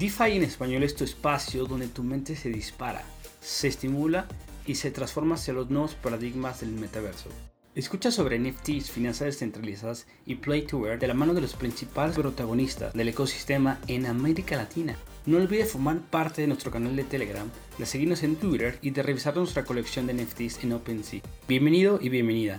DeFi en español es tu espacio donde tu mente se dispara, se estimula y se transforma hacia los nuevos paradigmas del metaverso. Escucha sobre NFTs, finanzas descentralizadas y Play to Earn de la mano de los principales protagonistas del ecosistema en América Latina. No olvides formar parte de nuestro canal de Telegram, de seguirnos en Twitter y de revisar nuestra colección de NFTs en OpenSea. Bienvenido y bienvenida.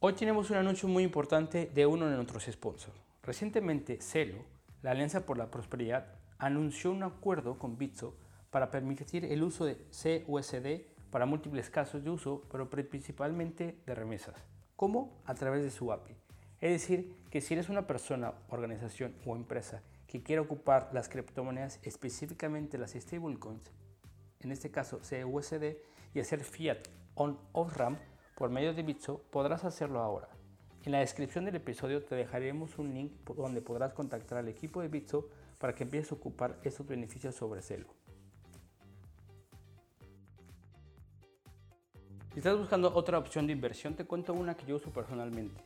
Hoy tenemos un anuncio muy importante de uno de nuestros sponsors. Recientemente, Celo, la Alianza por la Prosperidad, anunció un acuerdo con Bitso para permitir el uso de CUSD para múltiples casos de uso, pero principalmente de remesas. ¿Cómo? A través de su API. Es decir, que si eres una persona, organización o empresa que quiere ocupar las criptomonedas, específicamente las stablecoins, en este caso CUSD, y hacer fiat on-off-ramp por medio de Bitso, podrás hacerlo ahora. En la descripción del episodio te dejaremos un link donde podrás contactar al equipo de Bitso para que empieces a ocupar estos beneficios sobre Celo. Si estás buscando otra opción de inversión, te cuento una que yo uso personalmente.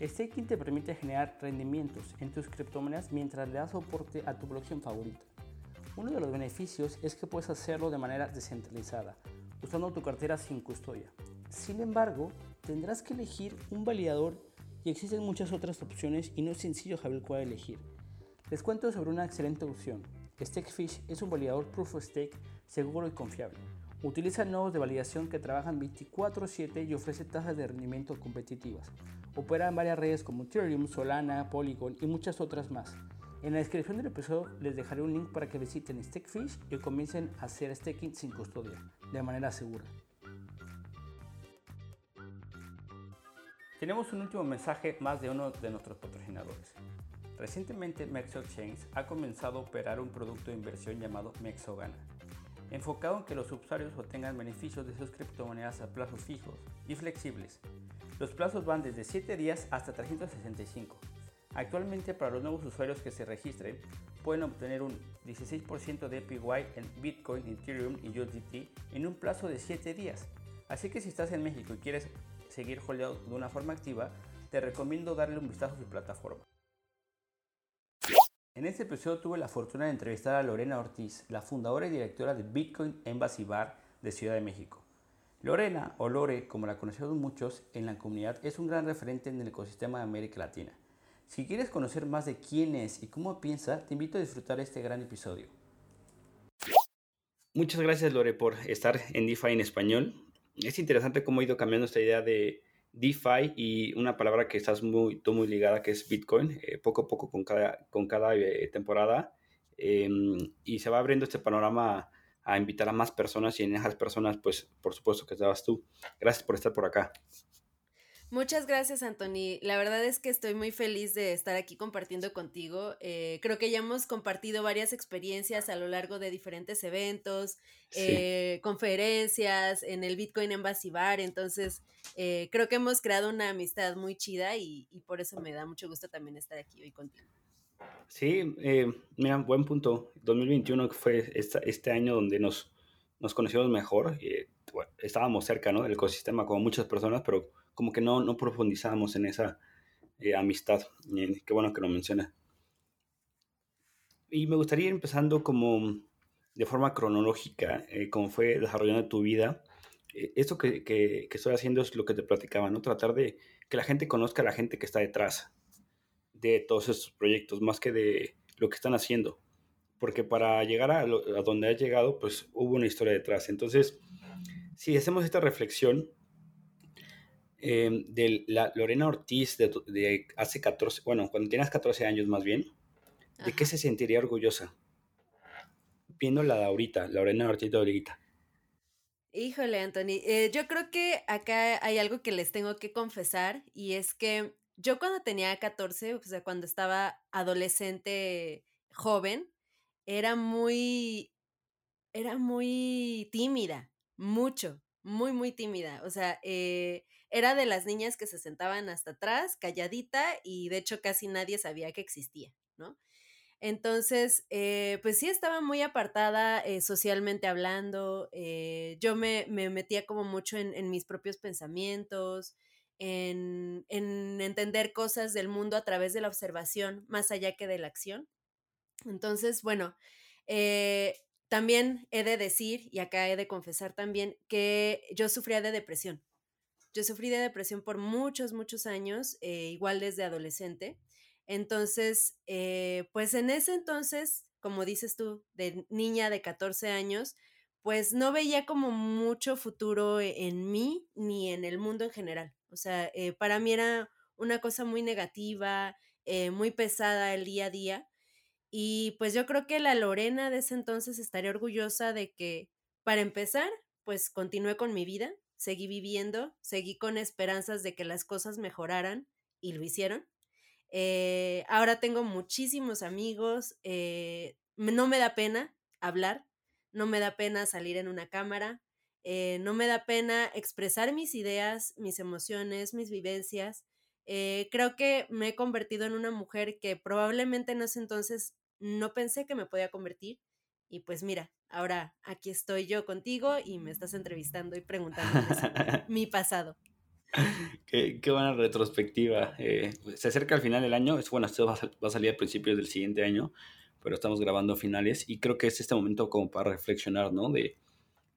Staking te permite generar rendimientos en tus criptomonedas mientras le das soporte a tu blockchain favorita. Uno de los beneficios es que puedes hacerlo de manera descentralizada, usando tu cartera sin custodia. Sin embargo, tendrás que elegir un validador y existen muchas otras opciones y no es sencillo saber cuál elegir. Les cuento sobre una excelente opción. Stakefish es un validador Proof of Stake seguro y confiable. Utiliza nodos de validación que trabajan 24/7 y ofrece tasas de rendimiento competitivas. Opera en varias redes como Ethereum, Solana, Polygon y muchas otras más. En la descripción del episodio les dejaré un link para que visiten Stakefish y comiencen a hacer staking sin custodia, de manera segura. Tenemos un último mensaje más de uno de nuestros patrocinadores. Recientemente Mexo Chains ha comenzado a operar un producto de inversión llamado Mexogana, enfocado en que los usuarios obtengan beneficios de sus criptomonedas a plazos fijos y flexibles. Los plazos van desde 7 días hasta 365. Actualmente para los nuevos usuarios que se registren pueden obtener un 16% de APY en Bitcoin, Ethereum y USDT en un plazo de 7 días. Así que si estás en México y quieres seguir holdeado de una forma activa, te recomiendo darle un vistazo a su plataforma. En este episodio tuve la fortuna de entrevistar a Lorena Ortiz, la fundadora y directora de Bitcoin Embassy Bar de Ciudad de México. Lorena, o Lore, como la conocemos muchos en la comunidad, es un gran referente en el ecosistema de América Latina. Si quieres conocer más de quién es y cómo piensa, te invito a disfrutar este gran episodio. Muchas gracias Lore por estar en DeFi en español es interesante cómo ha ido cambiando esta idea de DeFi y una palabra que estás muy, muy ligada, que es Bitcoin, eh, poco a poco con cada, con cada eh, temporada. Em, y se va abriendo este panorama a invitar a más personas y en esas personas, pues por supuesto que estabas tú. Gracias por estar por acá. Muchas gracias, Anthony. La verdad es que estoy muy feliz de estar aquí compartiendo contigo. Eh, creo que ya hemos compartido varias experiencias a lo largo de diferentes eventos, eh, conferencias, en el Bitcoin Embassy Bar. Entonces, eh, creo que hemos creado una amistad muy chida y, por eso me da mucho gusto también estar aquí hoy contigo. Sí, mira, buen punto. 2021 fue este año donde nos, nos conocimos mejor. estábamos cerca ¿no? del ecosistema como muchas personas, pero como que no, no profundizamos en esa eh, amistad. qué bueno que lo menciona. Y me gustaría ir empezando como de forma cronológica, eh, como fue desarrollando tu vida. Eh, esto que, que, que, estoy haciendo es lo que te platicaba, ¿no? Tratar de que la gente conozca a la gente que está detrás de todos estos proyectos, más que de lo que están haciendo. Porque para llegar a, a donde has llegado, pues hubo una historia detrás. Entonces, si hacemos esta reflexión, Em, de la Lorena Ortiz de, hace 14, bueno, cuando tienes 14 años más bien, ¿de qué se sentiría orgullosa? Viendo la de ahorita, Lorena Ortiz de ahorita. Híjole, Anthony, eh, yo creo que acá hay algo que les tengo que confesar y es que yo cuando tenía 14, o sea, cuando estaba adolescente joven, era muy, era muy tímida, mucho, muy, muy tímida. O sea, eh, era de las niñas que se sentaban hasta atrás, calladita, y de hecho casi nadie sabía que existía, ¿no? Entonces, eh, pues sí, estaba muy apartada eh, socialmente hablando. Eh, yo me, metía como mucho en, mis propios pensamientos, en, en, entender cosas del mundo a través de la observación, más allá que de la acción. Entonces, bueno, también he de decir, y acá he de confesar también, que yo sufría de depresión. Yo sufrí de depresión por muchos, muchos años, eh, igual desde adolescente. Entonces, eh, pues en ese entonces, como dices tú, de niña de 14 años, pues no veía como mucho futuro e, en mí ni en el mundo en general. O sea, eh, para mí era una cosa muy negativa, muy pesada el día a día. Y pues yo creo que la Lorena de ese entonces estaría orgullosa de que, para empezar, pues continué con mi vida, seguí viviendo, seguí con esperanzas de que las cosas mejoraran y lo hicieron. Eh, ahora tengo muchísimos amigos, eh, no me da pena hablar, no me da pena salir en una cámara, eh, no me da pena expresar mis ideas, mis emociones, mis vivencias. creo que me he convertido en una mujer que probablemente en ese entonces no pensé que me podía convertir. Y pues mira, ahora aquí estoy yo contigo y me estás entrevistando y preguntando mi pasado. Qué, buena retrospectiva. Eh, se acerca al final del año. Es, bueno, esto va a, salir a principios del siguiente año, pero estamos grabando finales y creo que es este momento como para reflexionar, ¿no? De,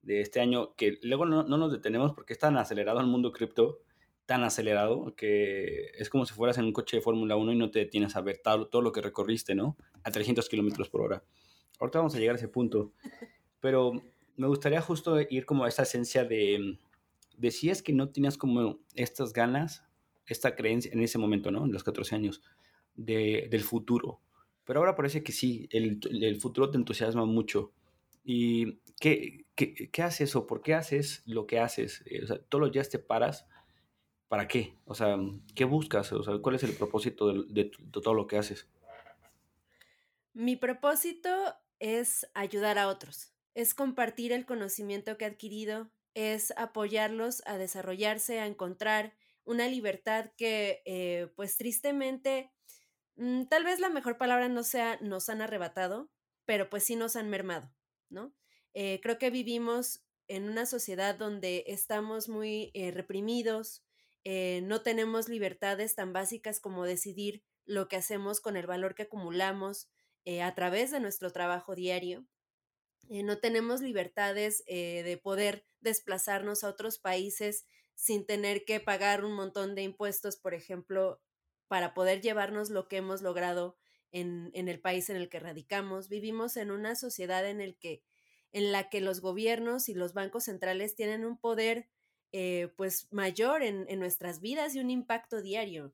de este año que luego no, no, nos detenemos porque es tan acelerado el mundo cripto, tan acelerado que es como si fueras en un coche de Fórmula 1 y no te detienes a ver todo, todo lo que recorriste, ¿no? A 300 kilómetros por hora. Ahorita vamos a llegar a ese punto, pero me gustaría justo ir como a esa esencia de decías que no tenías como estas ganas, esta creencia en ese momento, ¿no? En los 14 años, de, del futuro. Pero ahora parece que sí, el, el futuro te entusiasma mucho. ¿Y qué, qué, qué, haces o por qué haces lo que haces? Eh, o sea, todos los días te paras. ¿Para qué? O sea, ¿qué buscas? O sea, ¿cuál es el propósito de, de todo lo que haces? Mi propósito es ayudar a otros, es compartir el conocimiento que he adquirido, es apoyarlos a desarrollarse, a encontrar una libertad que, eh, pues tristemente, mm, tal vez la mejor palabra no sea nos han arrebatado, pero pues sí nos han mermado, ¿no? Eh, creo que vivimos en una sociedad donde estamos muy eh, reprimidos, no tenemos libertades tan básicas como decidir lo que hacemos con el valor que acumulamos a través de nuestro trabajo diario. Eh, no tenemos libertades eh, de poder desplazarnos a otros países sin tener que pagar un montón de impuestos, por ejemplo, para poder llevarnos lo que hemos logrado en, el país en el que radicamos. Vivimos en una sociedad en, el que, en la que los gobiernos y los bancos centrales tienen un poder eh, pues mayor en, nuestras vidas y un impacto diario.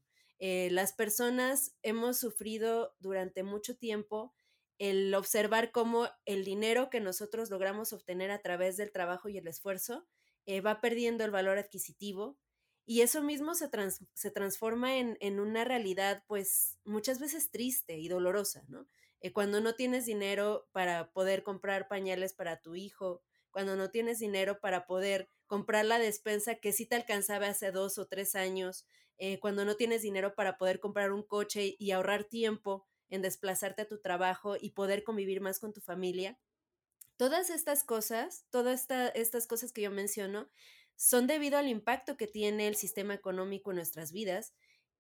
Las personas hemos sufrido durante mucho tiempo el observar cómo el dinero que nosotros logramos obtener a través del trabajo y el esfuerzo eh, va perdiendo el valor adquisitivo y eso mismo se, se transforma en, en, una realidad pues muchas veces triste y dolorosa, ¿no? Eh, cuando no tienes dinero para poder comprar pañales para tu hijo, cuando no tienes dinero para poder comprar la despensa que sí te alcanzaba hace dos o tres años, eh, cuando no tienes dinero para poder comprar un coche y ahorrar tiempo en desplazarte a tu trabajo y poder convivir más con tu familia. Todas estas cosas, todas estas cosas que yo menciono, son debido al impacto que tiene el sistema económico en nuestras vidas.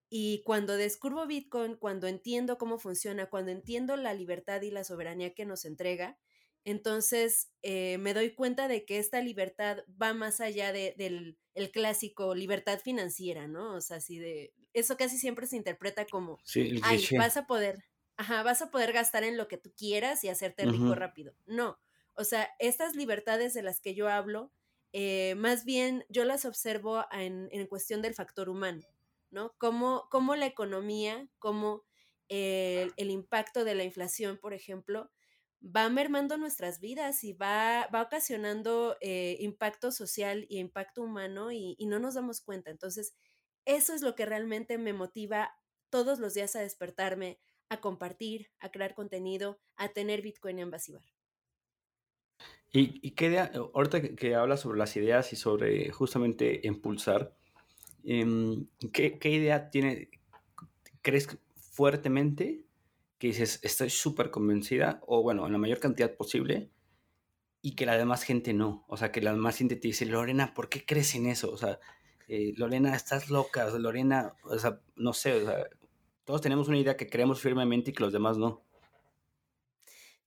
Y cuando descubro Bitcoin, cuando entiendo cómo funciona, cuando entiendo la libertad y la soberanía que nos entrega, entonces eh, me doy cuenta de que esta libertad va más allá del el clásico libertad financiera, ¿no? O sea, así de, eso casi siempre se interpreta como, sí, ay, vas a poder, ajá, vas a poder gastar en lo que tú quieras y hacerte rico rápido. No, o sea, estas libertades de las que yo hablo, eh, más bien yo las observo en, en, cuestión del factor humano, ¿no? Cómo, cómo la economía, cómo el, el, impacto de la inflación, por ejemplo, va mermando nuestras vidas y va, va ocasionando eh, impacto social y impacto humano y, y no nos damos cuenta. Entonces, eso es lo que realmente me motiva todos los días a despertarme, a compartir, a crear contenido, a tener Bitcoin en Basibar. ¿Y, qué idea, ahorita que, hablas sobre las ideas y sobre justamente impulsar, em, ¿qué, idea tiene, crees fuertemente que dices, estoy súper convencida, o bueno, en la mayor cantidad posible, y que la demás gente no? O sea, que la demás gente te dice, Lorena, ¿por qué crees en eso? O sea, eh, Lorena, estás loca, Lorena, o sea, no sé, o sea, todos tenemos una idea que creemos firmemente y que los demás no.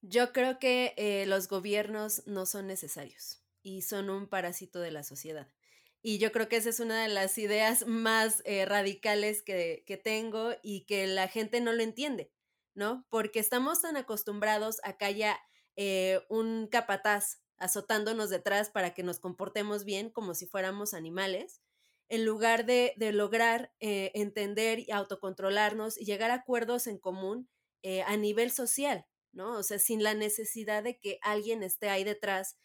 Yo creo que eh, los gobiernos no son necesarios y son un parásito de la sociedad. Y yo creo que esa es una de las ideas más eh, radicales que, que tengo y que la gente no lo entiende, ¿no? Porque estamos tan acostumbrados a que haya eh, un capataz azotándonos detrás para que nos comportemos bien como si fuéramos animales, en lugar de, de lograr eh, entender y autocontrolarnos y llegar a acuerdos en común eh, a nivel social, ¿no? O sea, sin la necesidad de que alguien esté ahí detrás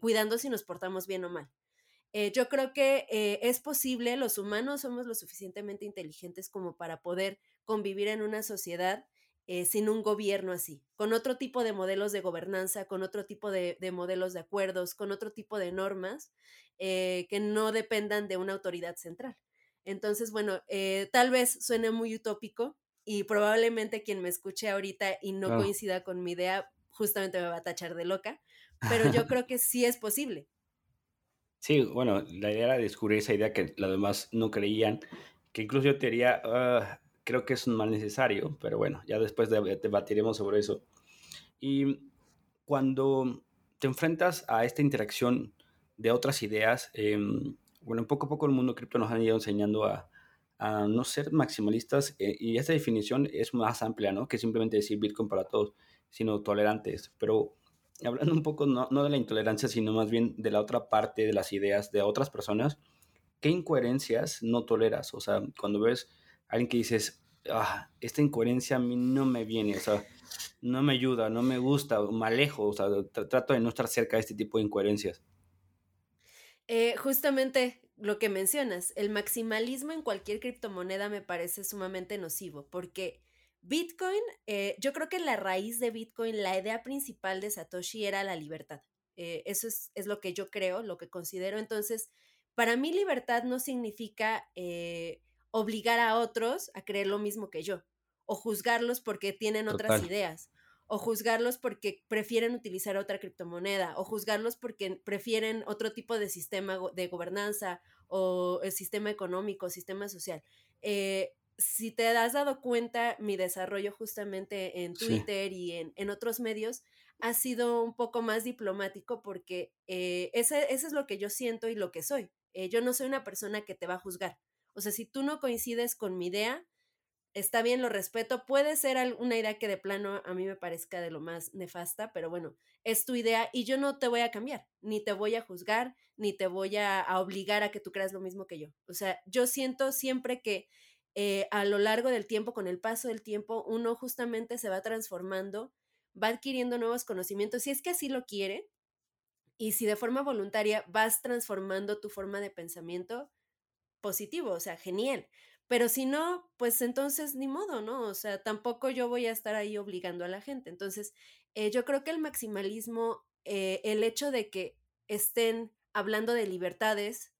cuidando si nos portamos bien o mal. yo creo que es posible, los humanos somos lo suficientemente inteligentes como para poder convivir en una sociedad eh, sin un gobierno así, con otro tipo de modelos de gobernanza, con otro tipo de, modelos de acuerdos, con otro tipo de normas eh, que no dependan de una autoridad central. Entonces, bueno, eh, tal vez suene muy utópico y probablemente quien me escuche ahorita y no coincida con mi idea, justamente me va a tachar de loca, pero yo creo que sí es posible. Sí, bueno, la idea era descubrir esa idea que los demás no creían, que incluso yo te diría, ah, creo que es un mal necesario, pero bueno, ya después debatiremos sobre eso. Y cuando te enfrentas a esta interacción de otras ideas, em, bueno, poco a poco el mundo cripto nos ha ido enseñando a, no ser maximalistas eh, y esta definición es más amplia, ¿no? Que simplemente decir Bitcoin para todos, sino tolerantes. Pero hablando un poco no, no de la intolerancia, sino más bien de la otra parte de las ideas de otras personas, ¿qué incoherencias no toleras? O sea, cuando ves alguien que dices, ah, esta incoherencia a mí no me viene, o sea, no me ayuda, no me gusta, me alejo, o sea, trato de no estar cerca de este tipo de incoherencias. Eh, justamente lo que mencionas, el maximalismo en cualquier criptomoneda me parece sumamente nocivo, porque Bitcoin, eh, yo creo que la raíz de Bitcoin, la idea principal de Satoshi era la libertad. Eh, eso es, es, lo que yo creo, lo que considero. Entonces, para mí libertad no significa obligar a otros a creer lo mismo que yo, o juzgarlos porque tienen otras ideas, o juzgarlos porque prefieren utilizar otra criptomoneda, o juzgarlos porque prefieren otro tipo de sistema de gobernanza o el sistema económico, sistema social. Eh, si te has dado cuenta, mi desarrollo justamente en Twitter y en, otros medios ha sido un poco más diplomático porque eh, ese, es lo que yo siento y lo que soy. Eh, yo no soy una persona que te va a juzgar. O sea, si tú no coincides con mi idea, está bien, lo respeto. Puede ser una idea que de plano a mí me parezca de lo más nefasta, pero bueno, es tu idea y yo no te voy a cambiar, ni te voy a juzgar, ni te voy a, obligar a que tú creas lo mismo que yo. O sea, yo siento siempre que eh, a lo largo del tiempo, con el paso del tiempo, uno justamente se va transformando, va adquiriendo nuevos conocimientos, si es que así lo quiere, y si de forma voluntaria vas transformando tu forma de pensamiento, positivo, o sea, genial. Pero si no, pues entonces ni modo, ¿no? O sea, tampoco yo voy a estar ahí obligando a la gente. Entonces, eh, yo creo que el maximalismo, eh, el hecho de que estén hablando de libertades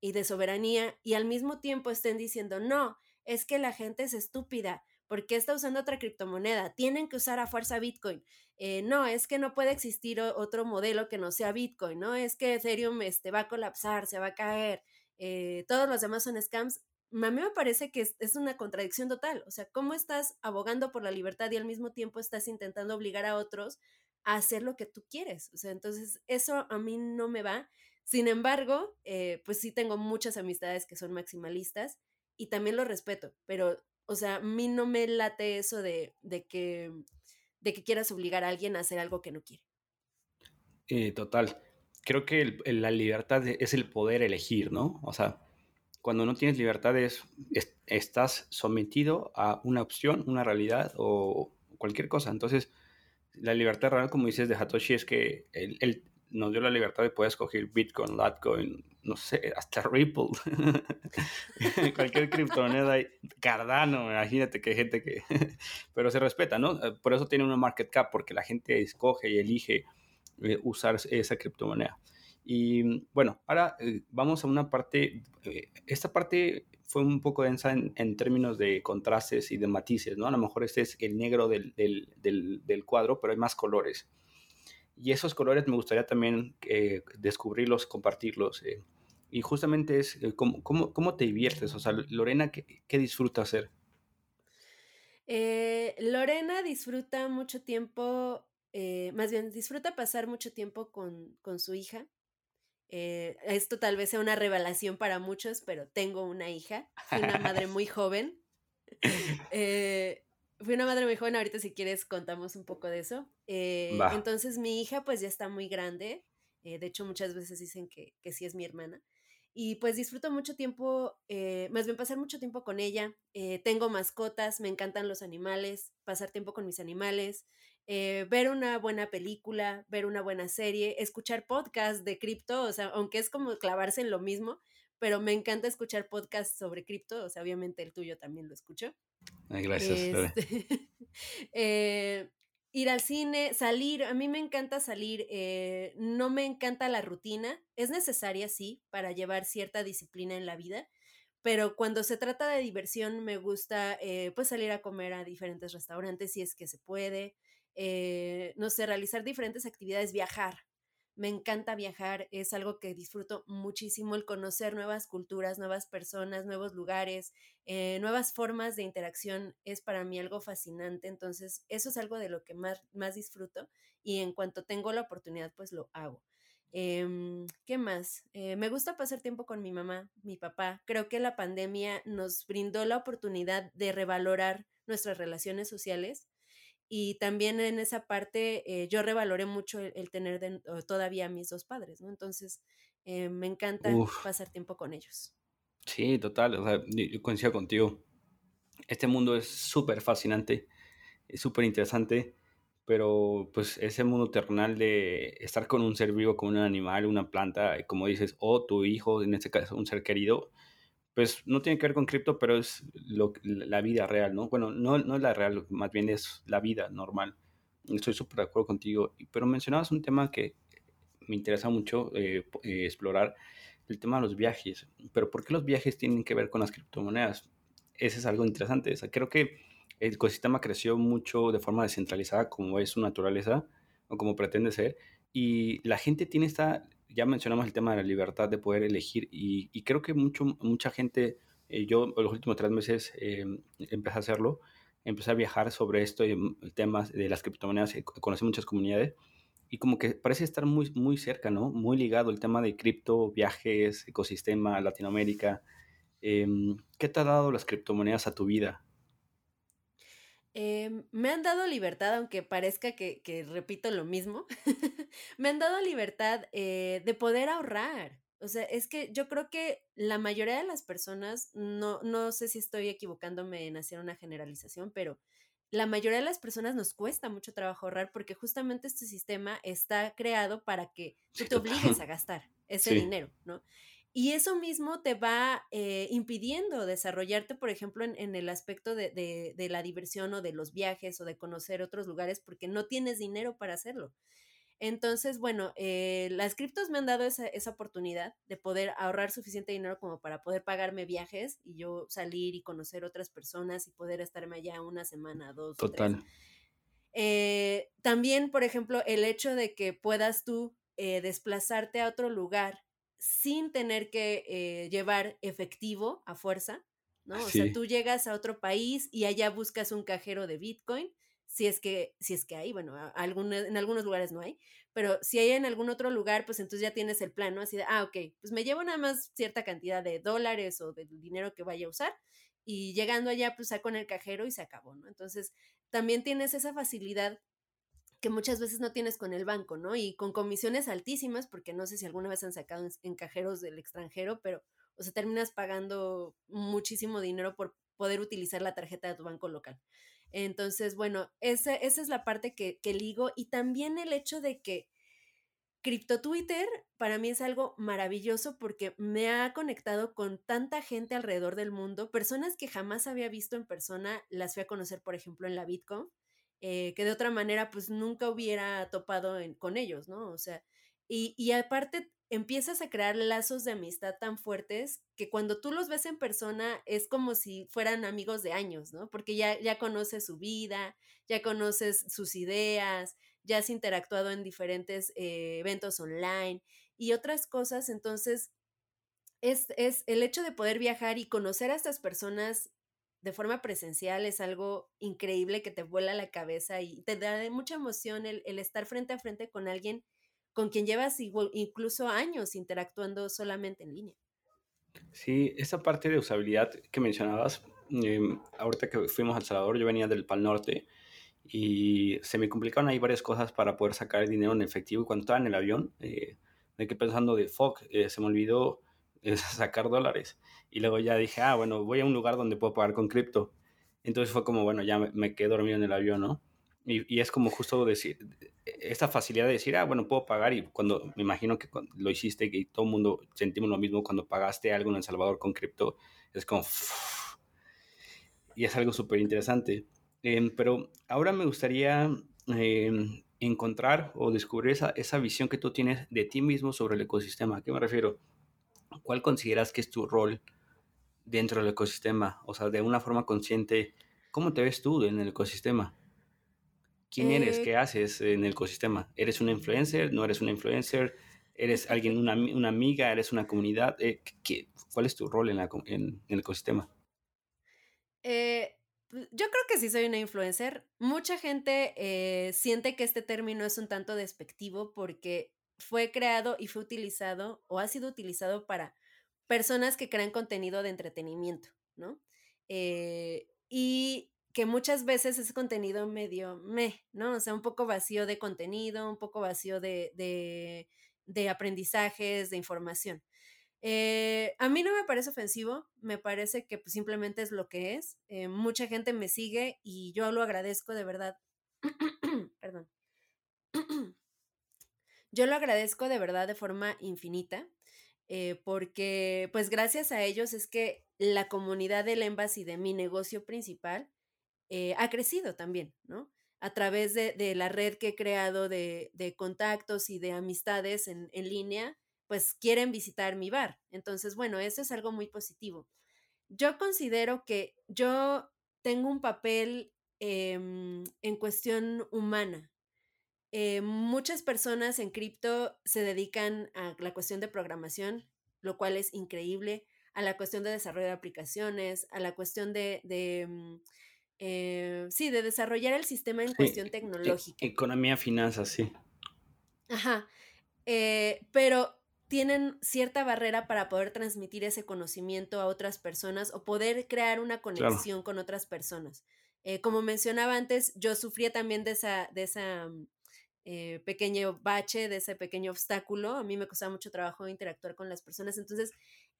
y de soberanía y al mismo tiempo estén diciendo, no, es que la gente es estúpida, porque está usando otra criptomoneda? Tienen que usar a fuerza Bitcoin. Eh, no, es que no puede existir otro modelo que no sea Bitcoin, ¿no? Es que Ethereum este, va a colapsar, se va a caer. Eh, todos los demás son scams, a mí me parece que es, una contradicción total. O sea, ¿cómo estás abogando por la libertad y al mismo tiempo estás intentando obligar a otros a hacer lo que tú quieres? O sea, entonces eso a mí no me va. Sin embargo, eh, pues sí tengo muchas amistades que son maximalistas y también lo respeto, pero, o sea, a mí no me late eso de, que, de que quieras obligar a alguien a hacer algo que no quiere. Eh, total creo que la libertad es el poder elegir, ¿no? O sea, cuando no tienes libertad es, estás sometido a una opción, una realidad o cualquier cosa. Entonces, la libertad real, como dices de Hatoshi, es que él, nos dio la libertad de poder escoger Bitcoin, Litecoin, no sé, hasta Ripple, cualquier criptomoneda, Cardano, imagínate que hay gente que... Pero se respeta, ¿no? Por eso tiene una market cap, porque la gente escoge y elige eh, usar esa criptomoneda. Y bueno, ahora eh, vamos a una parte, eh, esta parte fue un poco densa en, términos de contrastes y de matices, ¿no? A lo mejor este es el negro del, del, del, cuadro, pero hay más colores. Y esos colores me gustaría también descubrirlos, compartirlos. y justamente es ¿cómo, cómo, cómo, te diviertes, o sea, Lorena, ¿qué, qué disfruta hacer? Lorena disfruta mucho tiempo eh, más bien disfruta pasar mucho tiempo con, con su hija. Eh, esto tal vez sea una revelación para muchos, pero tengo una hija. Fui una madre muy joven. Eh, fui una madre muy joven, ahorita si quieres contamos un poco de eso. entonces mi hija pues ya está muy grande. de hecho muchas veces dicen que, que sí es mi hermana y pues disfruto mucho tiempo, eh, más bien pasar mucho tiempo con ella. Eh, tengo mascotas, me encantan los animales, pasar tiempo con mis animales, eh, ver una buena película, ver una buena serie, escuchar podcasts de cripto, o sea, aunque es como clavarse en lo mismo, pero me encanta escuchar podcasts sobre cripto, o sea, obviamente el tuyo también lo escucho. Ay, gracias. Este, ir al cine, salir, a mí me encanta salir, eh, no me encanta la rutina, es necesaria, sí, para llevar cierta disciplina en la vida, pero cuando se trata de diversión me gusta eh, pues salir a comer a diferentes restaurantes si es que se puede, eh, no sé, realizar diferentes actividades, viajar, me encanta viajar, es algo que disfruto muchísimo, el conocer nuevas culturas, nuevas personas, nuevos lugares, eh, nuevas formas de interacción es para mí algo fascinante, entonces eso es algo de lo que más, más disfruto y en cuanto tengo la oportunidad pues lo hago. Em, ¿Qué más? Eh, me gusta pasar tiempo con mi mamá, mi papá. Creo que la pandemia nos brindó la oportunidad de revalorar nuestras relaciones sociales y también en esa parte eh, yo revaloré mucho el, tener todavía a mis dos padres, ¿no? Entonces eh, me encanta pasar tiempo con ellos. Sí, total, o sea, yo coincido contigo. Este mundo es súper fascinante, es súper interesante, pero pues ese mundo terrenal de estar con un ser vivo, con un animal, una planta, como dices, o tu hijo, en este caso un ser querido, pues no tiene que ver con cripto, pero es lo, la vida real, ¿no? Bueno, no, no es la real, más bien es la vida normal. Estoy súper de acuerdo contigo. Pero mencionabas un tema que me interesa mucho eh, eh, explorar, el tema de los viajes. Pero ¿por qué los viajes tienen que ver con las criptomonedas? Ese es algo interesante. creo que el ecosistema creció mucho de forma descentralizada, como es su naturaleza, o como pretende ser, y la gente tiene esta ya mencionamos el tema de la libertad de poder elegir y, creo que mucho, mucha gente, eh, yo los últimos tres meses eh, empecé a hacerlo, empecé a viajar sobre esto y temas de las criptomonedas, eh, conocí muchas comunidades y como que parece estar muy, muy cerca, ¿no? Muy ligado el tema de cripto, viajes, ecosistema, Latinoamérica. Em, ¿Qué te ha dado las criptomonedas a tu vida? Em, me han dado libertad, aunque parezca que, repito lo mismo, me han dado libertad eh, de poder ahorrar. O sea, es que yo creo que la mayoría de las personas, no, no sé si estoy equivocándome en hacer una generalización, pero la mayoría de las personas nos cuesta mucho trabajo ahorrar porque justamente este sistema está creado para que tú te obligues a gastar ese dinero, ¿no? Y eso mismo te va eh, impidiendo desarrollarte, por ejemplo, en, el aspecto de, la diversión o de los viajes o de conocer otros lugares porque no tienes dinero para hacerlo. Entonces, bueno, eh, las criptos me han dado esa, oportunidad de poder ahorrar suficiente dinero como para poder pagarme viajes y yo salir y conocer otras personas y poder estarme allá una semana, dos. Total. Eh, también, por ejemplo, el hecho de que puedas tú desplazarte a otro lugar sin tener que eh, llevar efectivo a fuerza, ¿no? O sea, tú llegas a otro país y allá buscas un cajero de Bitcoin, si es que, si es que hay, bueno, en algunos lugares no hay, pero si hay en algún otro lugar, pues entonces ya tienes el plan, ¿no? Así de, ah, ok, pues me llevo nada más cierta cantidad de dólares o del dinero que vaya a usar y llegando allá, pues saco en el cajero y se acabó, ¿no? Entonces, también tienes esa facilidad que muchas veces no tienes con el banco, ¿no? Y con comisiones altísimas, porque no sé si alguna vez han sacado en, cajeros del extranjero, pero, o sea, terminas pagando muchísimo dinero por poder utilizar la tarjeta de tu banco local. Entonces, bueno, esa, esa es la parte que, que ligo y también el hecho de que Crypto Twitter para mí es algo maravilloso porque me ha conectado con tanta gente alrededor del mundo, personas que jamás había visto en persona, las fui a conocer, por ejemplo, en la Bitcoin eh, que de otra manera pues nunca hubiera topado con ellos, ¿no? O sea, y, y aparte empiezas a crear lazos de amistad tan fuertes que cuando tú los ves en persona es como si fueran amigos de años, ¿no? Porque ya, ya conoces su vida, ya conoces sus ideas, ya has interactuado en diferentes eh, eventos online y otras cosas, entonces es, es el hecho de poder viajar y conocer a estas personas de forma presencial es algo increíble que te vuela la cabeza y te da mucha emoción el, estar frente a frente con alguien con quien llevas incluso años interactuando solamente en línea. Sí, esa parte de usabilidad que mencionabas, em, ahorita que fuimos a El Salvador, yo venía del Pal Norte y se me complicaron ahí varias cosas para poder sacar el dinero en efectivo. Y cuando estaba en el avión, eh, me quedé pensando de, fuck, eh, se me olvidó eh, sacar dólares. Y luego ya dije, ah, bueno, voy a un lugar donde puedo pagar con cripto. Entonces fue como, bueno, ya me, quedé dormido en el avión, ¿no? Y, y, es como justo decir, esta facilidad de decir, ah, bueno, puedo pagar. Y cuando me imagino que lo hiciste y todo el mundo sentimos lo mismo cuando pagaste algo en El Salvador con cripto, es como, y es algo súper interesante. Em, pero ahora me gustaría em, encontrar o descubrir esa, esa visión que tú tienes de ti mismo sobre el ecosistema. ¿A qué me refiero? ¿Cuál consideras que es tu rol dentro del ecosistema? O sea, de una forma consciente, ¿cómo te ves tú en el ecosistema? ¿Quién eres? Eh, ¿Qué haces en el ecosistema? ¿Eres una influencer? ¿No eres una influencer? ¿Eres alguien, una, una amiga? ¿Eres una comunidad? Eh, ¿qué, ¿Cuál es tu rol en, la, en, el ecosistema? Eh, yo creo que sí soy una influencer. Mucha gente eh, siente que este término es un tanto despectivo porque fue creado y fue utilizado o ha sido utilizado para personas que crean contenido de entretenimiento, ¿no? Eh, y que muchas veces ese contenido medio me, ¿no? O sea, un poco vacío de contenido, un poco vacío de, de, de aprendizajes, de información. Eh, a mí no me parece ofensivo, me parece que pues, simplemente es lo que es. Eh, mucha gente me sigue y yo lo agradezco de verdad. Perdón. yo lo agradezco de verdad de forma infinita, eh, porque pues gracias a ellos es que la comunidad del Embassy de mi negocio principal ha crecido también, ¿no? A través de, la red que he creado de, contactos y de amistades en, en línea pues quieren visitar mi bar. Entonces, bueno, eso es algo muy positivo. Yo considero que yo tengo un papel em, en cuestión humana. Eh, muchas personas en cripto se dedican a la cuestión de programación, lo cual es increíble, a la cuestión de desarrollo de aplicaciones, a la cuestión de, mm, eh, sí, de desarrollar el sistema en cuestión e tecnológica. Economía, finanzas, sí. Ajá. Eh, pero tienen cierta barrera para poder transmitir ese conocimiento a otras personas o poder crear una conexión con otras personas. Eh, como mencionaba antes, yo sufría también de esa, de esa mm, eh, pequeño bache, de ese pequeño obstáculo. A mí me costaba mucho trabajo interactuar con las personas. Entonces,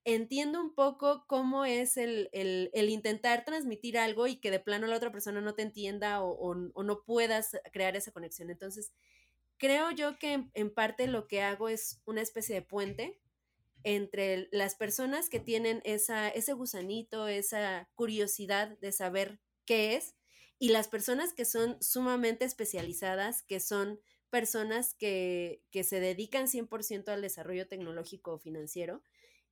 entiendo un poco cómo es el, intentar transmitir algo y que de plano la otra persona no te entienda o, no puedas crear esa conexión. Entonces, creo yo que en, parte lo que hago es una especie de puente entre las personas que tienen esa, ese gusanito, esa curiosidad de saber qué es, y las personas que son sumamente especializadas, que son personas que, que se dedican 100% al desarrollo tecnológico o financiero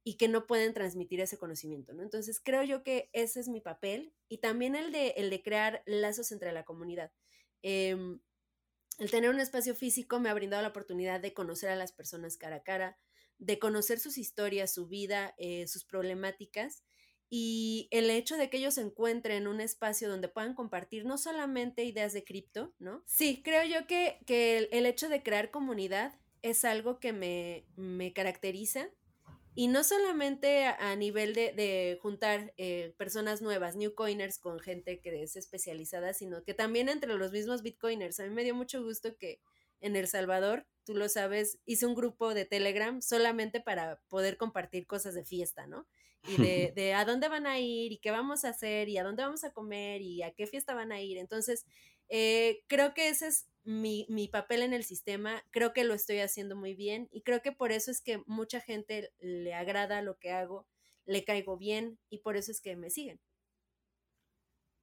y que no pueden transmitir ese conocimiento, ¿no? Entonces creo yo que ese es mi papel y también el de, el de crear lazos entre la comunidad. Em, el tener un espacio físico me ha brindado la oportunidad de conocer a las personas cara a cara, de conocer sus historias, su vida, eh, sus problemáticas y el hecho de que ellos se encuentren un espacio donde puedan compartir no solamente ideas de cripto, ¿no? Sí, creo yo que, que el, hecho de crear comunidad es algo que me, me caracteriza y no solamente a, nivel de, juntar eh, personas nuevas, new coiners con gente que es especializada, sino que también entre los mismos bitcoiners. A mí me dio mucho gusto que en El Salvador, tú lo sabes, hice un grupo de Telegram solamente para poder compartir cosas de fiesta, ¿no? Y de, a dónde van a ir y qué vamos a hacer y a dónde vamos a comer y a qué fiesta van a ir. Entonces, eh, creo que ese es mi, mi, papel en el sistema, creo que lo estoy haciendo muy bien y creo que por eso es que mucha gente le agrada lo que hago, le caigo bien y por eso es que me siguen.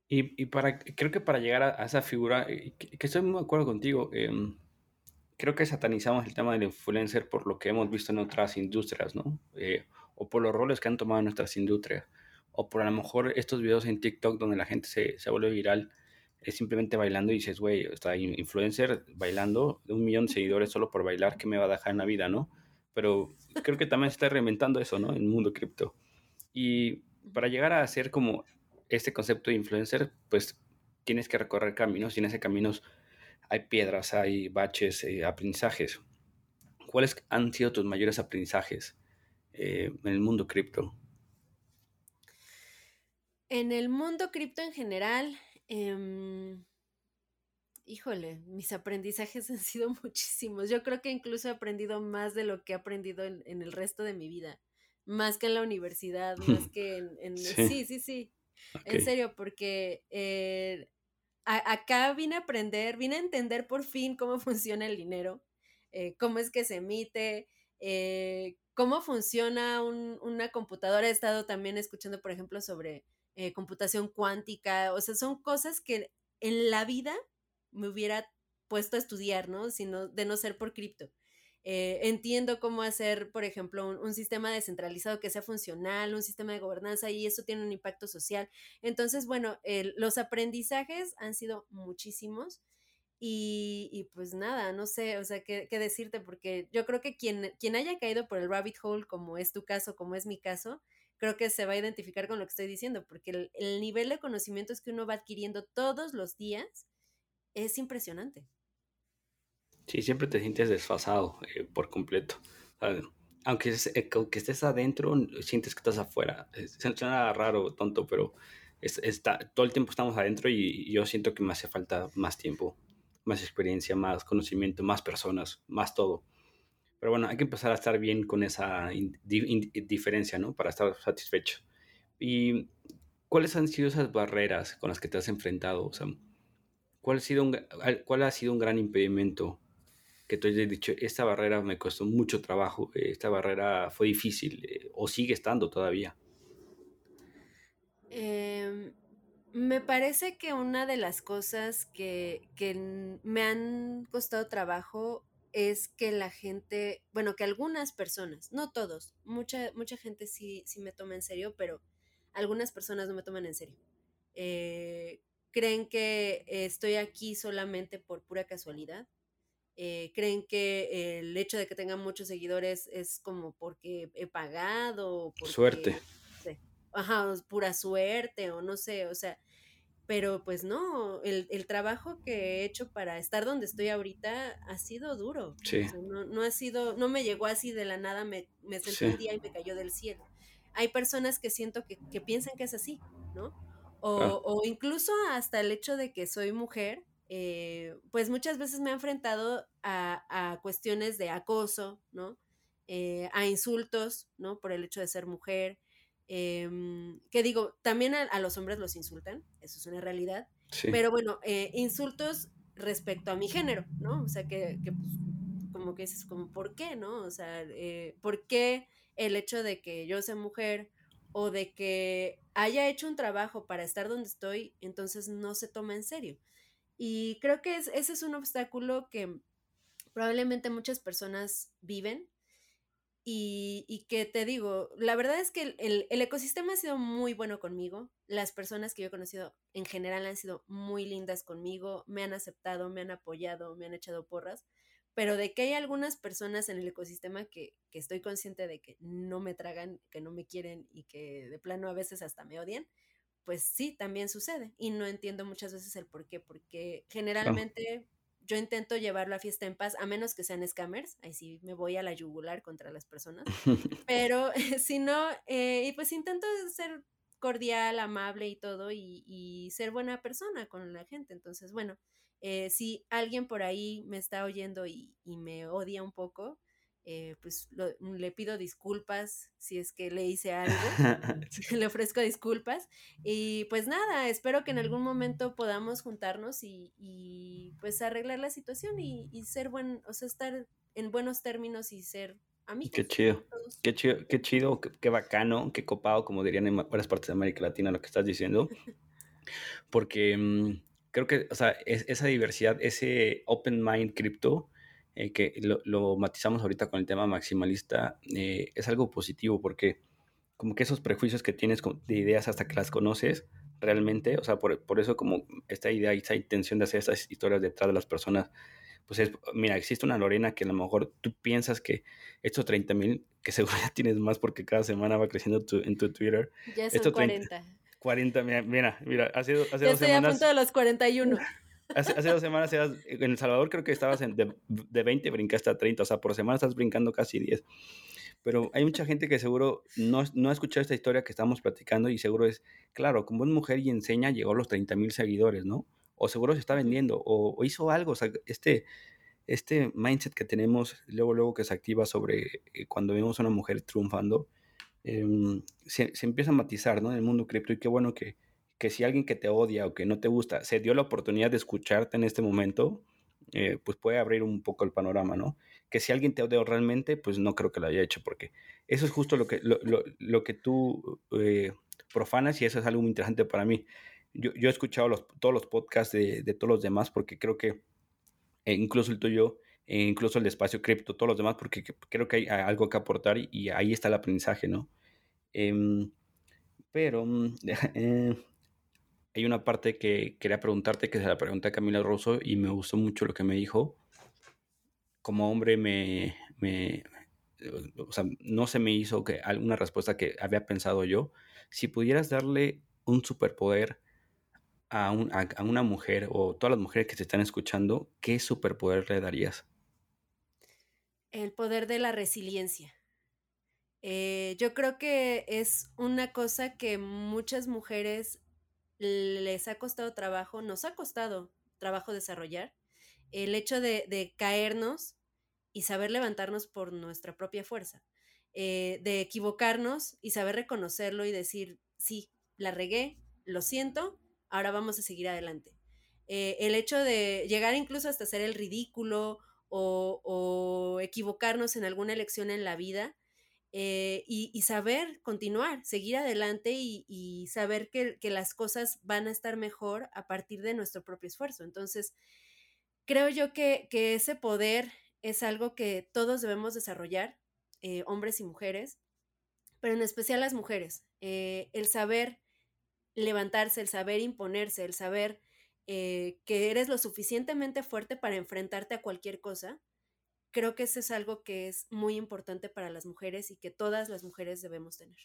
Y, y para, creo que para llegar a, esa figura, eh, que, estoy muy de acuerdo contigo, em, creo que satanizamos el tema del influencer por lo que hemos visto en otras industrias, ¿no? Eh, o por los roles que han tomado nuestras industrias, o por a lo mejor estos videos en TikTok donde la gente se, se vuelve viral es simplemente bailando y dices, güey, está influencer bailando de un millón de seguidores solo por bailar, ¿qué me va a dejar en la vida, no? Pero creo que también se está reinventando eso, ¿no? En el mundo cripto. Y para llegar a ser como este concepto de influencer, pues tienes que recorrer caminos y en ese caminos hay piedras, hay baches, eh, aprendizajes. ¿Cuáles han sido tus mayores aprendizajes eh, en el mundo cripto? En el mundo cripto en general, em, híjole, mis aprendizajes han sido muchísimos. Yo creo que incluso he aprendido más de lo que he aprendido en, el resto de mi vida. Más que en la universidad, más que en... sí. sí, sí, En serio, porque eh, acá vine a aprender, vine a entender por fin cómo funciona el dinero, eh, cómo es que se emite, eh, cómo funciona una computadora. He estado también escuchando, por ejemplo, sobre computación cuántica. O sea, son cosas que en la vida me hubiera puesto a estudiar, ¿no? Sino de no ser por cripto. Eh, entiendo cómo hacer, por ejemplo, un, sistema descentralizado que sea funcional, un sistema de gobernanza y eso tiene un impacto social. Entonces, bueno, los aprendizajes han sido muchísimos y, pues nada, no sé, o sea, qué, decirte, porque yo creo que quien, quien haya caído por el rabbit hole, como es tu caso, como es mi caso, creo que se va a identificar con lo que estoy diciendo, porque el nivel de conocimientos que uno va adquiriendo todos los días, es impresionante. Sí, siempre te sientes desfasado eh, por completo. Aunque, eh, aunque, estés adentro, sientes que estás afuera. Suena raro, tonto, pero está, todo el tiempo estamos adentro y, yo siento que me hace falta más tiempo, más experiencia, más conocimiento, más personas, más todo. Pero bueno, hay que empezar a estar bien con esa diferencia, ¿no? Para estar satisfecho. ¿Y cuáles han sido esas barreras con las que te has enfrentado? O sea, ¿Cuál ha sido un, cuál ha sido un gran impedimento que tú hayas dicho, esta barrera me costó mucho trabajo, esta barrera fue difícil eh, o sigue estando todavía? Em, me parece que una de las cosas que, me han costado trabajo es que la gente, bueno, que algunas personas, no todos, mucha, mucha gente sí, sí me toma en serio, pero algunas personas no me toman en serio. Eh, creen que estoy aquí solamente por pura casualidad. Eh, creen que el hecho de que tengan muchos seguidores es como porque he pagado. suerte. Ajá, pura suerte o no sé, o sea, pero pues no, el, trabajo que he hecho para estar donde estoy ahorita ha sido duro. Sí. no, ha sido, no me llegó así de la nada, me, me senté un día y me cayó del cielo. Hay personas que siento que, que piensan que es así, ¿no? O, incluso hasta el hecho de que soy mujer, eh, pues muchas veces me he enfrentado a, cuestiones de acoso, ¿no? Eh, a insultos, ¿no? Por el hecho de ser mujer. Em, que digo, también a, los hombres los insultan, eso es una realidad. Pero bueno, eh, insultos respecto a mi género, ¿no? O sea, que, que pues, como que dices, como, ¿por qué, no? O sea, ¿por qué el hecho de que yo sea mujer o de que haya hecho un trabajo para estar donde estoy, entonces no se toma en serio. Y creo que ese es un obstáculo que probablemente muchas personas viven y, que te digo, la verdad es que el, el, ecosistema ha sido muy bueno conmigo, las personas que yo he conocido en general han sido muy lindas conmigo, me han aceptado, me han apoyado, me han echado porras, pero de que hay algunas personas en el ecosistema que, estoy consciente de que no me tragan, que no me quieren y que de plano a veces hasta me odian, pues sí, también sucede. Y no entiendo muchas veces el por qué, porque generalmente yo intento llevar la fiesta en paz, a menos que sean scammers, ahí sí me voy a la yugular contra las personas, pero si no, eh, y pues intento ser cordial, amable y todo, y, y ser buena persona con la gente. Entonces, bueno, eh, si alguien por ahí me está oyendo y, me odia un poco, eh, pues le pido disculpas si es que le hice algo, le ofrezco disculpas y pues nada, espero que en algún momento podamos juntarnos y, pues arreglar la situación y, ser buen, o sea, estar en buenos términos y ser amigos. Qué chido, qué chido, qué chido, qué, bacano, qué copado, como dirían en varias partes de América Latina lo que estás diciendo, porque... Mm, creo que, o sea, esa diversidad, ese open mind cripto, eh, que lo, matizamos ahorita con el tema maximalista, eh, es algo positivo porque como que esos prejuicios que tienes de ideas hasta que las conoces realmente, o sea, por, eso como esta idea y esa intención de hacer esas historias detrás de las personas, pues es, mira, existe una Lorena que a lo mejor tú piensas que estos 30 mil, que seguro ya tienes más porque cada semana va creciendo tu, en tu Twitter. Ya son 40. 40, mira, mira, mira hace, hace ya dos estoy semanas. a punto de los 41. Hace, hace dos semanas eras, en El Salvador creo que estabas en, de, de 20, brincaste a 30, o sea, por semana estás brincando casi 10. Pero hay mucha gente que seguro no, no ha escuchado esta historia que estamos platicando y seguro es, claro, como es mujer y enseña, llegó a los 30 mil seguidores, ¿no? O seguro se está vendiendo, o, o, hizo algo, o sea, este, este mindset que tenemos luego, luego que se activa sobre eh, cuando vemos a una mujer triunfando, eh, se, se, empieza a matizar, ¿no? En el mundo cripto y qué bueno que, que si alguien que te odia o que no te gusta se dio la oportunidad de escucharte en este momento, eh, pues puede abrir un poco el panorama, ¿no? Que si alguien te odia realmente, pues no creo que lo haya hecho, porque eso es justo lo que, lo, lo, lo que tú eh, profanas y eso es algo muy interesante para mí. Yo, yo he escuchado los, todos los podcasts de, de, todos los demás porque creo que, eh, incluso el tuyo, eh, incluso el de Espacio Cripto, todos los demás, porque creo que hay algo que aportar y, y ahí está el aprendizaje, ¿no? Em, pero eh, hay una parte que quería preguntarte, que se la pregunté a Camila Rosso y me gustó mucho lo que me dijo. Como hombre me, o sea, no se me hizo que alguna respuesta que había pensado yo. Si pudieras darle un superpoder a, un, a, a, una mujer o todas las mujeres que te están escuchando, ¿qué superpoder le darías? El poder de la resiliencia. Eh, yo creo que es una cosa que muchas mujeres les ha costado trabajo, nos ha costado trabajo desarrollar. El hecho de, caernos y saber levantarnos por nuestra propia fuerza, eh, de equivocarnos y saber reconocerlo y decir, sí, la regué, lo siento, ahora vamos a seguir adelante. Eh, el hecho de llegar incluso hasta hacer el ridículo o equivocarnos en alguna elección en la vida, eh, y, saber continuar, seguir adelante y, saber que, las cosas van a estar mejor a partir de nuestro propio esfuerzo. Entonces, creo yo que, que ese poder es algo que todos debemos desarrollar, eh, hombres y mujeres, pero en especial las mujeres. Eh, el saber levantarse, el saber imponerse, el saber que eres lo suficientemente fuerte para enfrentarte a cualquier cosa, creo que eso es algo que es muy importante para las mujeres y que todas las mujeres debemos tener.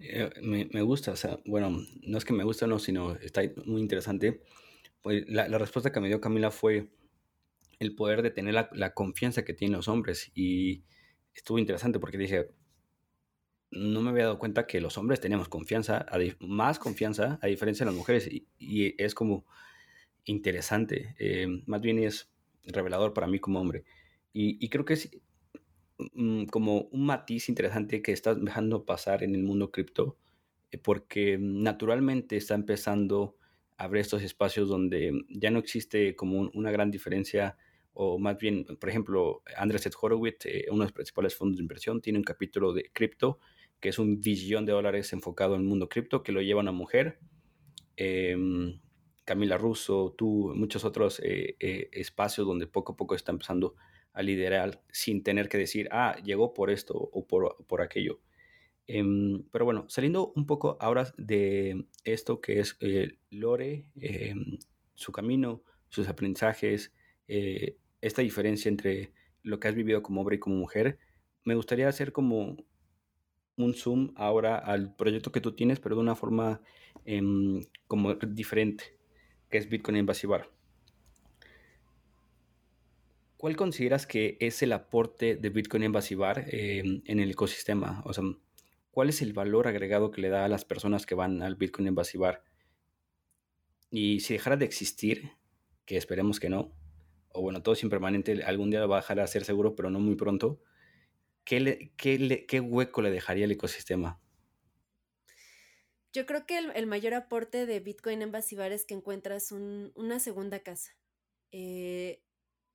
Eh, me, me, gusta, o sea, bueno, no es que me gusta, no, sino está muy interesante. Pues la, la, respuesta que me dio Camila fue el poder de tener la, la, confianza que tienen los hombres y estuvo interesante porque dije, no me había dado cuenta que los hombres tenemos confianza, más confianza a diferencia de las mujeres y, y es como interesante, eh, más bien es revelador para mí como hombre. Y, creo que es mm, como un matiz interesante que estás dejando pasar en el mundo cripto, eh, porque naturalmente está empezando a abrir estos espacios donde ya no existe como un, una gran diferencia, o más bien, por ejemplo, Andrés Horowitz, eh, uno de los principales fondos de inversión, tiene un capítulo de cripto, que es un billón de dólares enfocado en el mundo cripto, que lo lleva una mujer. Eh, Camila Russo, tú, muchos otros eh, eh, espacios donde poco a poco está empezando a liderar sin tener que decir, ah, llegó por esto o por, por aquello. Eh, pero bueno, saliendo un poco ahora de esto que es eh, Lore, em, su camino, sus aprendizajes, esta diferencia entre lo que has vivido como hombre y como mujer, me gustaría hacer como un zoom ahora al proyecto que tú tienes, pero de una forma em, como diferente que es Bitcoin Invasivar. ¿Cuál consideras que es el aporte de Bitcoin Invasivar eh, en el ecosistema? O sea, ¿cuál es el valor agregado que le da a las personas que van al Bitcoin Invasivar? Y si dejara de existir, que esperemos que no, o bueno, todo es impermanente, algún día va a dejar de ser seguro, pero no muy pronto, ¿qué, le, qué, hueco le dejaría el ecosistema? Yo creo que el, mayor aporte de Bitcoin en Basibar es que encuentras un, una segunda casa. Eh,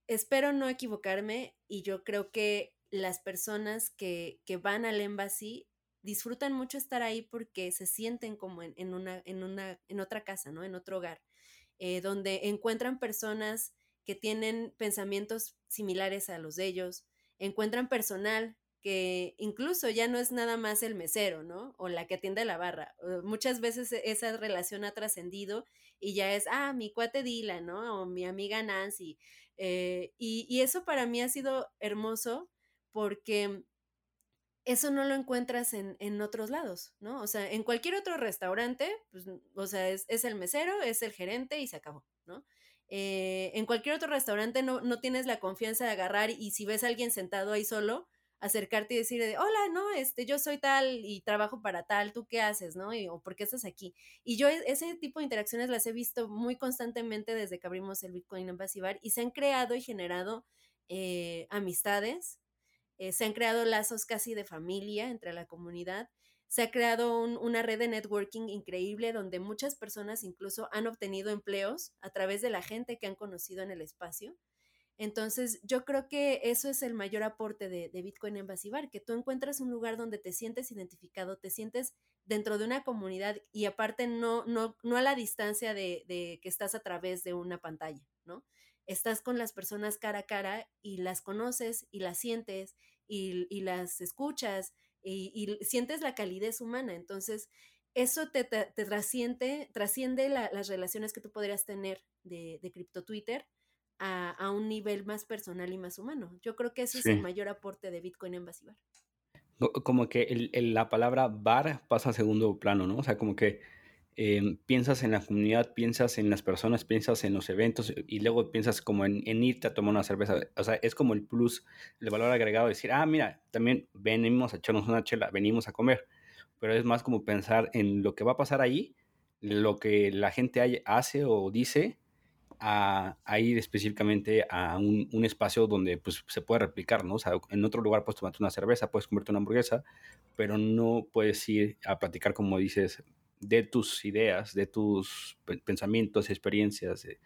espero no equivocarme y yo creo que las personas que, van al embassy disfrutan mucho estar ahí porque se sienten como en otra casa, ¿no? En otro hogar, eh, donde encuentran personas que tienen pensamientos similares a los de ellos, encuentran personal que incluso ya no es nada más el mesero, ¿no? O la que atiende la barra. Muchas veces e, esa relación ha trascendido y ya es, ah, mi cuate Dylan, ¿no? O mi amiga Nancy. Eh, y, y, eso para mí ha sido hermoso porque eso no lo encuentras en, en, otros lados, ¿no? O sea, en cualquier otro restaurante, pues, o sea, es, es el mesero, es el gerente y se acabó, ¿no? Eh, en cualquier otro restaurante no, no, tienes la confianza de agarrar y si ves a alguien sentado ahí solo, acercarte y decir, hola, no, este, yo soy tal y trabajo para tal, ¿tú qué haces, no? Y, o ¿por qué estás aquí? Y yo e, ese tipo de interacciones las he visto muy constantemente desde que abrimos el Bitcoin Embassy Bar y se han creado y generado eh, amistades, eh, se han creado lazos casi de familia entre la comunidad, se ha creado un, una red de networking increíble donde muchas personas incluso han obtenido empleos a través de la gente que han conocido en el espacio. Entonces, yo creo que eso es el mayor aporte de, Bitcoin en Basibar, que tú encuentras un lugar donde te sientes identificado, te sientes dentro de una comunidad y aparte no, no, no a la distancia de, que estás a través de una pantalla, ¿no? Estás con las personas cara a cara y las conoces y las sientes y, las escuchas y, sientes la calidez humana. Entonces, eso te, trasciende, trasciende las relaciones que tú podrías tener de, de Crypto Twitter a, un nivel más personal y más humano. Yo creo que ese es el mayor aporte de Bitcoin en Basibar. Como que la palabra bar pasa a segundo plano, ¿no? O sea, como que em, piensas en la comunidad, piensas en las personas, piensas en los eventos y luego piensas como en, irte a tomar una cerveza. O sea, es como el plus, el valor agregado de decir, ah, mira, también venimos a echarnos una chela, venimos a comer. Pero es más como pensar en lo que va a pasar ahí, lo que la gente hace o dice a, ir específicamente a un, espacio donde pues, se puede replicar, ¿no? O sea, en otro lugar puedes tomarte una cerveza, puedes comerte una hamburguesa, pero no puedes ir a platicar, como dices, de tus ideas, de tus pensamientos, experiencias. Eh,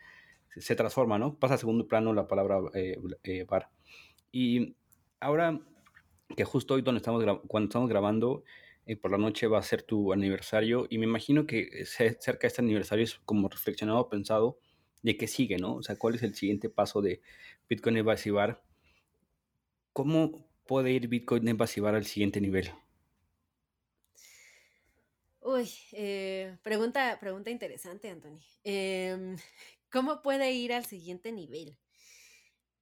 se, transforma, ¿no? Pasa a segundo plano la palabra eh, eh, bar. Y ahora que justo hoy donde estamos cuando estamos grabando, por la noche va a ser tu aniversario y me imagino que cerca de este aniversario es como reflexionado, pensado de qué sigue, ¿no? O sea, ¿cuál es el siguiente paso de Bitcoin Evasivar? ¿Cómo puede ir Bitcoin Evasivar al siguiente nivel? Uy, eh, pregunta, pregunta interesante, Anthony. Em, ¿Cómo puede ir al siguiente nivel?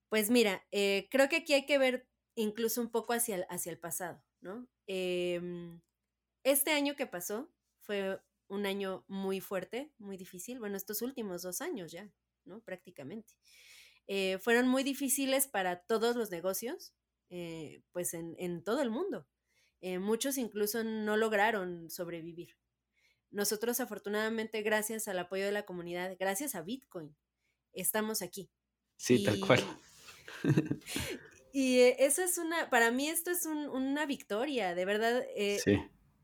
Pues mira, eh, creo que aquí hay que ver incluso un poco hacia el, hacia el pasado, ¿no? Em, este año que pasó fue un año muy fuerte, muy difícil. Bueno, estos últimos dos años ya, ¿no? Prácticamente. Eh, fueron muy difíciles para todos los negocios, eh, pues en, todo el mundo. Eh, muchos incluso no lograron sobrevivir. Nosotros afortunadamente, gracias al apoyo de la comunidad, gracias a Bitcoin, estamos aquí. Sí, tal cual. y eso es una, para mí esto es una victoria, de verdad. sí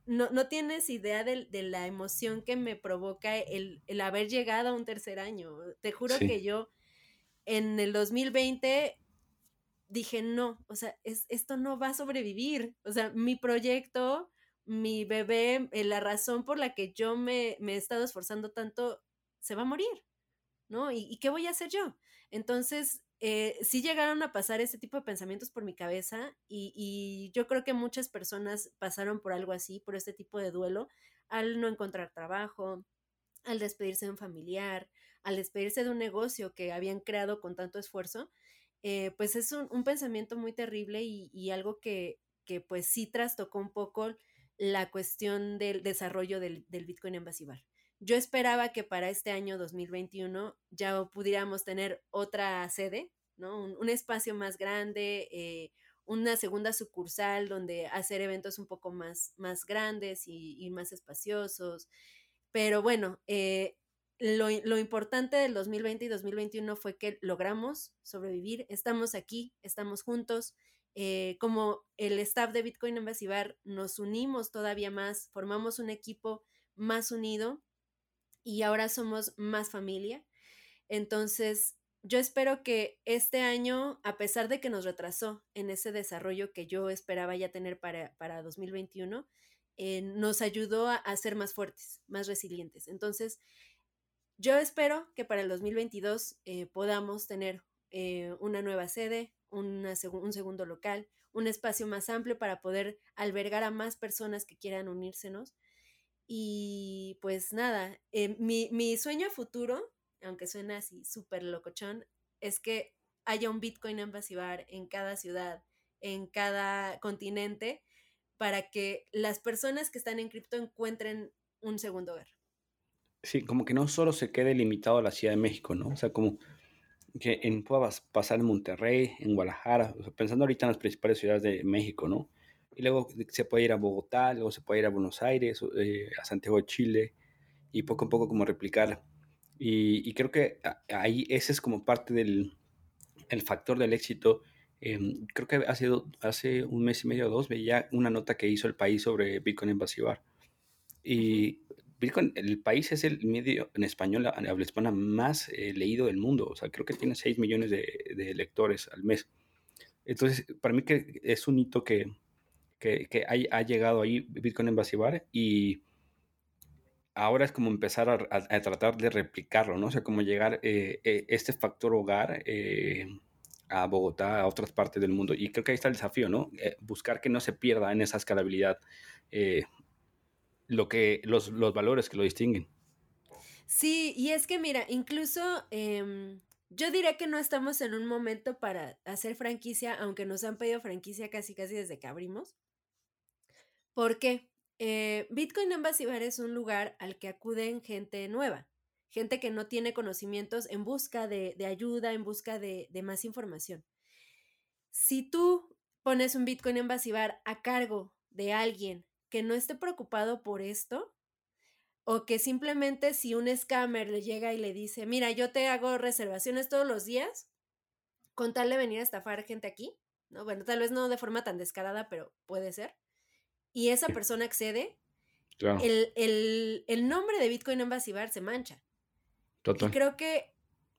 no, no tienes idea de, la emoción que me provoca el, haber llegado a un tercer año. Te juro que yo en el 2020 dije, no, o sea, es, esto no va a sobrevivir. O sea, mi proyecto, mi bebé, eh, la razón por la que yo me, me he estado esforzando tanto, se va a morir, ¿no? ¿Y, ¿Y, qué voy a hacer yo? Entonces, eh, sí llegaron a pasar ese tipo de pensamientos por mi cabeza y, yo creo que muchas personas pasaron por algo así, por este tipo de duelo, al no encontrar trabajo, al despedirse de un familiar, al despedirse de un negocio que habían creado con tanto esfuerzo, eh, pues es un, pensamiento muy terrible y, algo que, que, pues sí trastocó un poco la cuestión del desarrollo del, del Bitcoin en Basibar. Yo esperaba que para este año 2021 ya pudiéramos tener otra sede, ¿no? Un, espacio más grande, eh, una segunda sucursal donde hacer eventos un poco más, más grandes y, más espaciosos. Pero bueno, eh, lo, importante del 2020 y 2021 fue que logramos sobrevivir, estamos aquí, estamos juntos. Eh, como el staff de Bitcoin en nos unimos todavía más, formamos un equipo más unido y ahora somos más familia. Entonces, yo espero que este año, a pesar de que nos retrasó en ese desarrollo que yo esperaba ya tener para, para 2021, eh, nos ayudó a, ser más fuertes, más resilientes. Entonces, yo espero que para el 2022 eh, podamos tener eh, una nueva sede, un segundo local, un espacio más amplio para poder albergar a más personas que quieran unírsenos y pues nada, eh, mi, mi, sueño futuro, aunque suena así súper locochón, es que haya un Bitcoin Embassy Bar en cada ciudad, en cada continente, para que las personas que están en cripto encuentren un segundo hogar. Sí, como que no solo se quede limitado a la Ciudad de México, ¿no? O sea, como que en, pueda pasar en Monterrey, en Guadalajara, pensando ahorita en las principales ciudades de México, ¿no? Y luego se puede ir a Bogotá, luego se puede ir a Buenos Aires, eh, a Santiago de Chile, y poco a poco como replicar. Y, creo que ahí ese es como parte del el factor del éxito. Em, creo que hace, hace un mes y medio o dos veía una nota que hizo el país sobre Bitcoin en Basibar. Y Bitcoin, el país es el medio en español, habla hispana, más eh, leído del mundo. O sea, creo que tiene 6 millones de, lectores al mes. Entonces, para mí que es un hito que, que, que ha, llegado ahí Bitcoin en y ahora es como empezar a, tratar de replicarlo, ¿no? O sea, como llegar eh, eh, este factor hogar a Bogotá, a otras partes del mundo. Y creo que ahí está el desafío, ¿no? buscar que no se pierda en esa escalabilidad lo que, los, los valores que lo distinguen. Sí, y es que mira, incluso em, yo diría que no estamos en un momento para hacer franquicia, aunque nos han pedido franquicia casi casi desde que abrimos. ¿Por qué? Eh, Bitcoin Embassy es un lugar al que acuden gente nueva, gente que no tiene conocimientos en busca de, ayuda, en busca de, más información. Si tú pones un Bitcoin Embassy a cargo de alguien que no esté preocupado por esto o que simplemente si un scammer le llega y le dice, mira, yo te hago reservaciones todos los días, con tal de venir a estafar gente aquí, ¿no? Bueno, tal vez no de forma tan descarada, pero puede ser. Y esa persona accede, el, nombre de Bitcoin Embassy Bar se mancha. Y creo que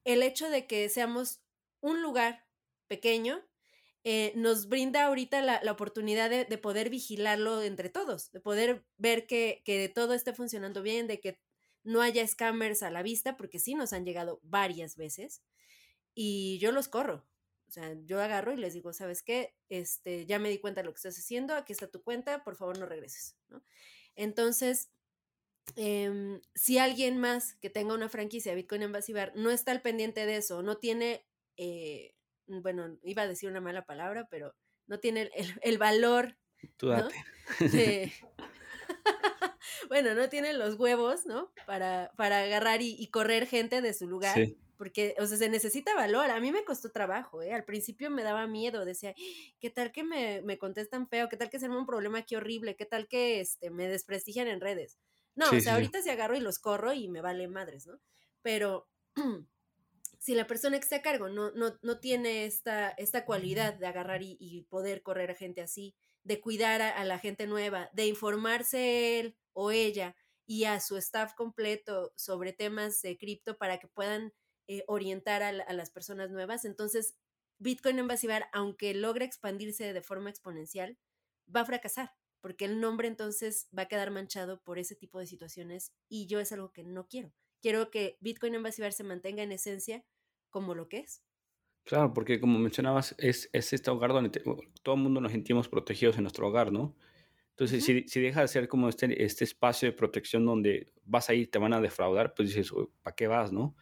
el hecho de que seamos un lugar pequeño eh, nos brinda ahorita la, oportunidad de, poder vigilarlo entre todos, de poder ver que, todo esté funcionando bien, de que no haya scammers a la vista, porque sí nos han llegado varias veces y yo los corro. O sea, yo agarro y les digo, ¿sabes qué? Este, ya me di cuenta de lo que estás haciendo, aquí está tu cuenta, por favor no regreses, Entonces, em, si alguien más que tenga una franquicia Bitcoin Embassy Bar no está al pendiente de eso, no tiene eh, bueno, iba a decir una mala palabra, pero no tiene el, valor. Tú date. bueno, no tiene los huevos, ¿no? Para, para agarrar y, correr gente de su lugar. Porque, o sea, se necesita valor. A mí me costó trabajo, ¿eh? Al principio me daba miedo. Decía, ¿qué tal que me, me contestan feo? ¿Qué tal que se arma un problema aquí horrible? ¿Qué tal que este, me desprestigian en redes? No, o sea, ahorita se agarro y los corro y me vale madres, ¿no? Pero si la persona que está a cargo no, no, no tiene esta, esta cualidad de agarrar y, poder correr a gente así, de cuidar a, la gente nueva, de informarse él o ella y a su staff completo sobre temas de cripto para que puedan eh, orientar a, las personas nuevas, entonces Bitcoin Bar, aunque logre expandirse de forma exponencial, va a fracasar, porque el nombre entonces va a quedar manchado por ese tipo de situaciones y yo es algo que no quiero. Quiero que Bitcoin Bar se mantenga en esencia como lo que es. Claro, porque como mencionabas, es, es este hogar donde todo el mundo nos sentimos protegidos en nuestro hogar, ¿no? Entonces, si, si, deja de ser como este, este espacio de protección donde vas a ir, te van a defraudar, pues dices, ¿para qué vas, no?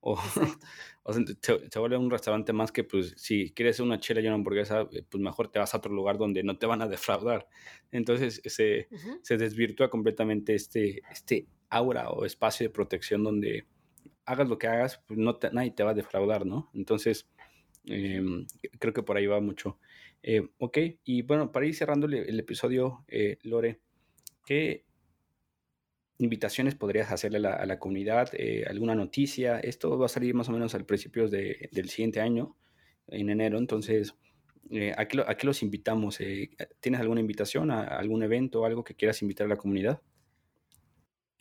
O, o se, vuelve un restaurante más que, pues, si quieres una chela y una hamburguesa, eh, pues mejor te vas a otro lugar donde no te van a defraudar. Entonces, se, se desvirtúa completamente este, este aura o espacio de protección donde hagas lo que hagas, pues no nadie te va a defraudar, ¿no? Entonces, em, creo que por ahí va mucho. Eh, ok, y bueno, para ir cerrando el, episodio, eh, Lore, ¿qué invitaciones podrías hacerle a la, comunidad? Eh, ¿Alguna noticia? Esto va a salir más o menos al principio del siguiente año, en enero, entonces... ¿a, qué, los invitamos? ¿Tienes alguna invitación a algún evento algo que quieras invitar a la comunidad?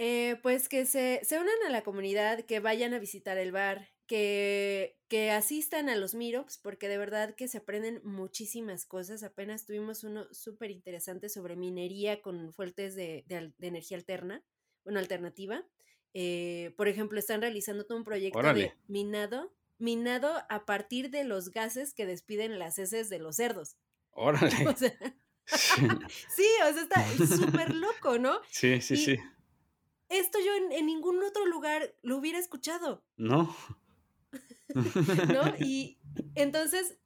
Eh, pues que se, se, unan a la comunidad, que vayan a visitar el bar, que, que asistan a los meetups, porque de verdad que se aprenden muchísimas cosas. Apenas tuvimos uno súper interesante sobre minería con fuentes de, de, energía alterna, bueno, alternativa. Eh, por ejemplo, están realizando todo un proyecto de minado, minado a partir de los gases que despiden las heces de los cerdos. Órale. sí. o sea, está súper loco, ¿no? Sí, sí, sí esto yo en, ningún otro lugar lo hubiera escuchado. No. ¿No? Y entonces,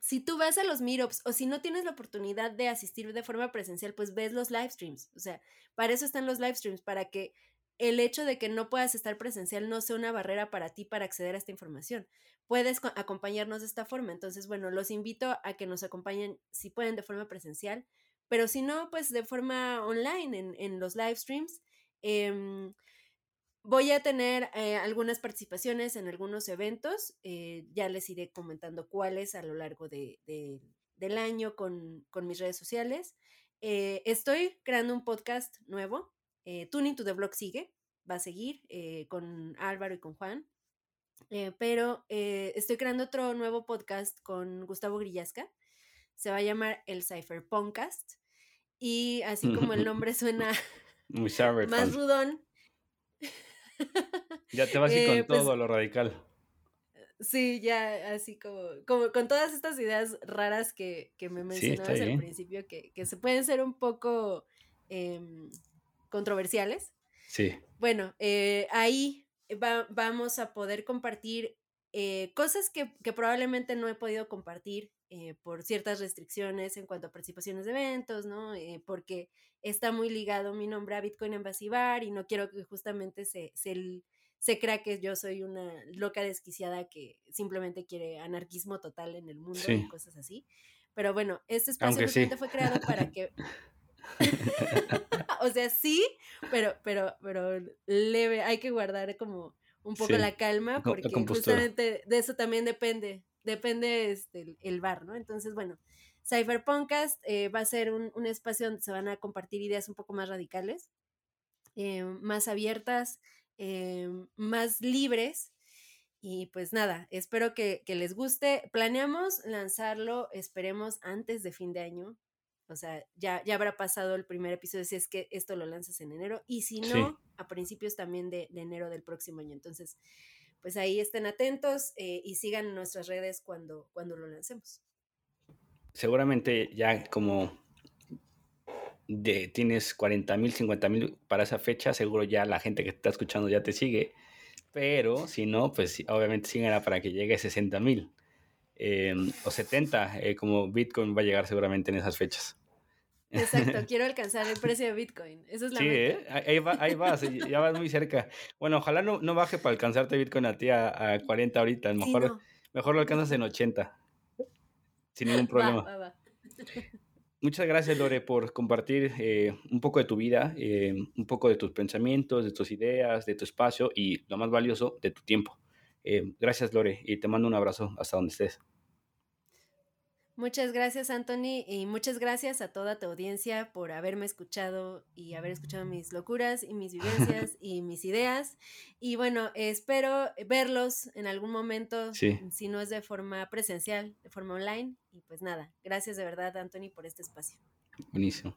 si tú vas a los meetups o si no tienes la oportunidad de asistir de forma presencial, pues ves los live streams. O sea, para eso están los live streams, para que el hecho de que no puedas estar presencial no sea una barrera para ti para acceder a esta información. Puedes acompañarnos de esta forma. Entonces, bueno, los invito a que nos acompañen si pueden de forma presencial, pero si no, pues de forma online en, los live streams. Em, voy a tener eh, algunas participaciones en algunos eventos. Eh, ya les iré comentando cuáles a lo largo del año con, mis redes sociales. Eh, estoy creando un podcast nuevo Tuning to the Blog sigue, va a seguir con Álvaro y con Juan. Pero estoy creando otro nuevo podcast con Gustavo Grillasca. Se va a llamar el Cypher Podcast. Y así como el nombre suena más rudón. Ya te vas a ir con pues todo lo radical. Sí, ya así como, como con todas estas ideas raras que, me mencionabas al principio, que, se pueden ser un poco em, controversiales. Sí. Bueno, eh, ahí vamos a poder compartir eh, cosas que, probablemente no he podido compartir eh, por ciertas restricciones en cuanto a participaciones de eventos, ¿no? porque está muy ligado mi nombre a Bitcoin Bar y no quiero que justamente se, se, crea que yo soy una loca desquiciada que simplemente quiere anarquismo total en el mundo y cosas así. Pero bueno, este espacio fue creado para que o sea, sí, pero, pero, pero leve, hay que guardar como un poco la calma, porque justamente de eso también depende, depende este, el, bar, ¿no? Entonces, bueno, Cypherpunkcast eh, va a ser un, espacio donde se van a compartir ideas un poco más radicales, eh, más abiertas, eh, más libres. Y pues nada, espero que, que les guste. Planeamos lanzarlo, esperemos, antes de fin de año. O sea, ya, ya habrá pasado el primer episodio si es que esto lo lanzas en enero. Y si no, a principios también de, enero del próximo año. Entonces, pues ahí estén atentos eh, y sigan nuestras redes cuando, cuando lo lancemos. Seguramente ya como de, tienes 40 mil, 50 mil para esa fecha, seguro ya la gente que te está escuchando ya te sigue. Pero si no, pues obviamente síganla para que llegue a 60 mil. Em, o 70, eh, como Bitcoin va a llegar seguramente en esas fechas. Exacto, quiero alcanzar el precio de Bitcoin. Esa es la sí, ¿eh? ahí, va, ahí vas, ya vas muy cerca. Bueno, ojalá no, no baje para alcanzarte Bitcoin a ti a, 40 ahorita. Mejor, mejor lo alcanzas en 80. Sin ningún problema. Muchas gracias, Lore, por compartir eh, un poco de tu vida, eh, un poco de tus pensamientos, de tus ideas, de tu espacio y, lo más valioso, de tu tiempo. gracias, Lore, y te mando un abrazo hasta donde estés. Muchas gracias, Anthony, y muchas gracias a toda tu audiencia por haberme escuchado y haber escuchado mis locuras y mis vivencias y mis ideas. Y bueno, espero verlos en algún momento, si no es de forma presencial, de forma online. Y pues nada, gracias de verdad, Anthony, por este espacio. Buenísimo.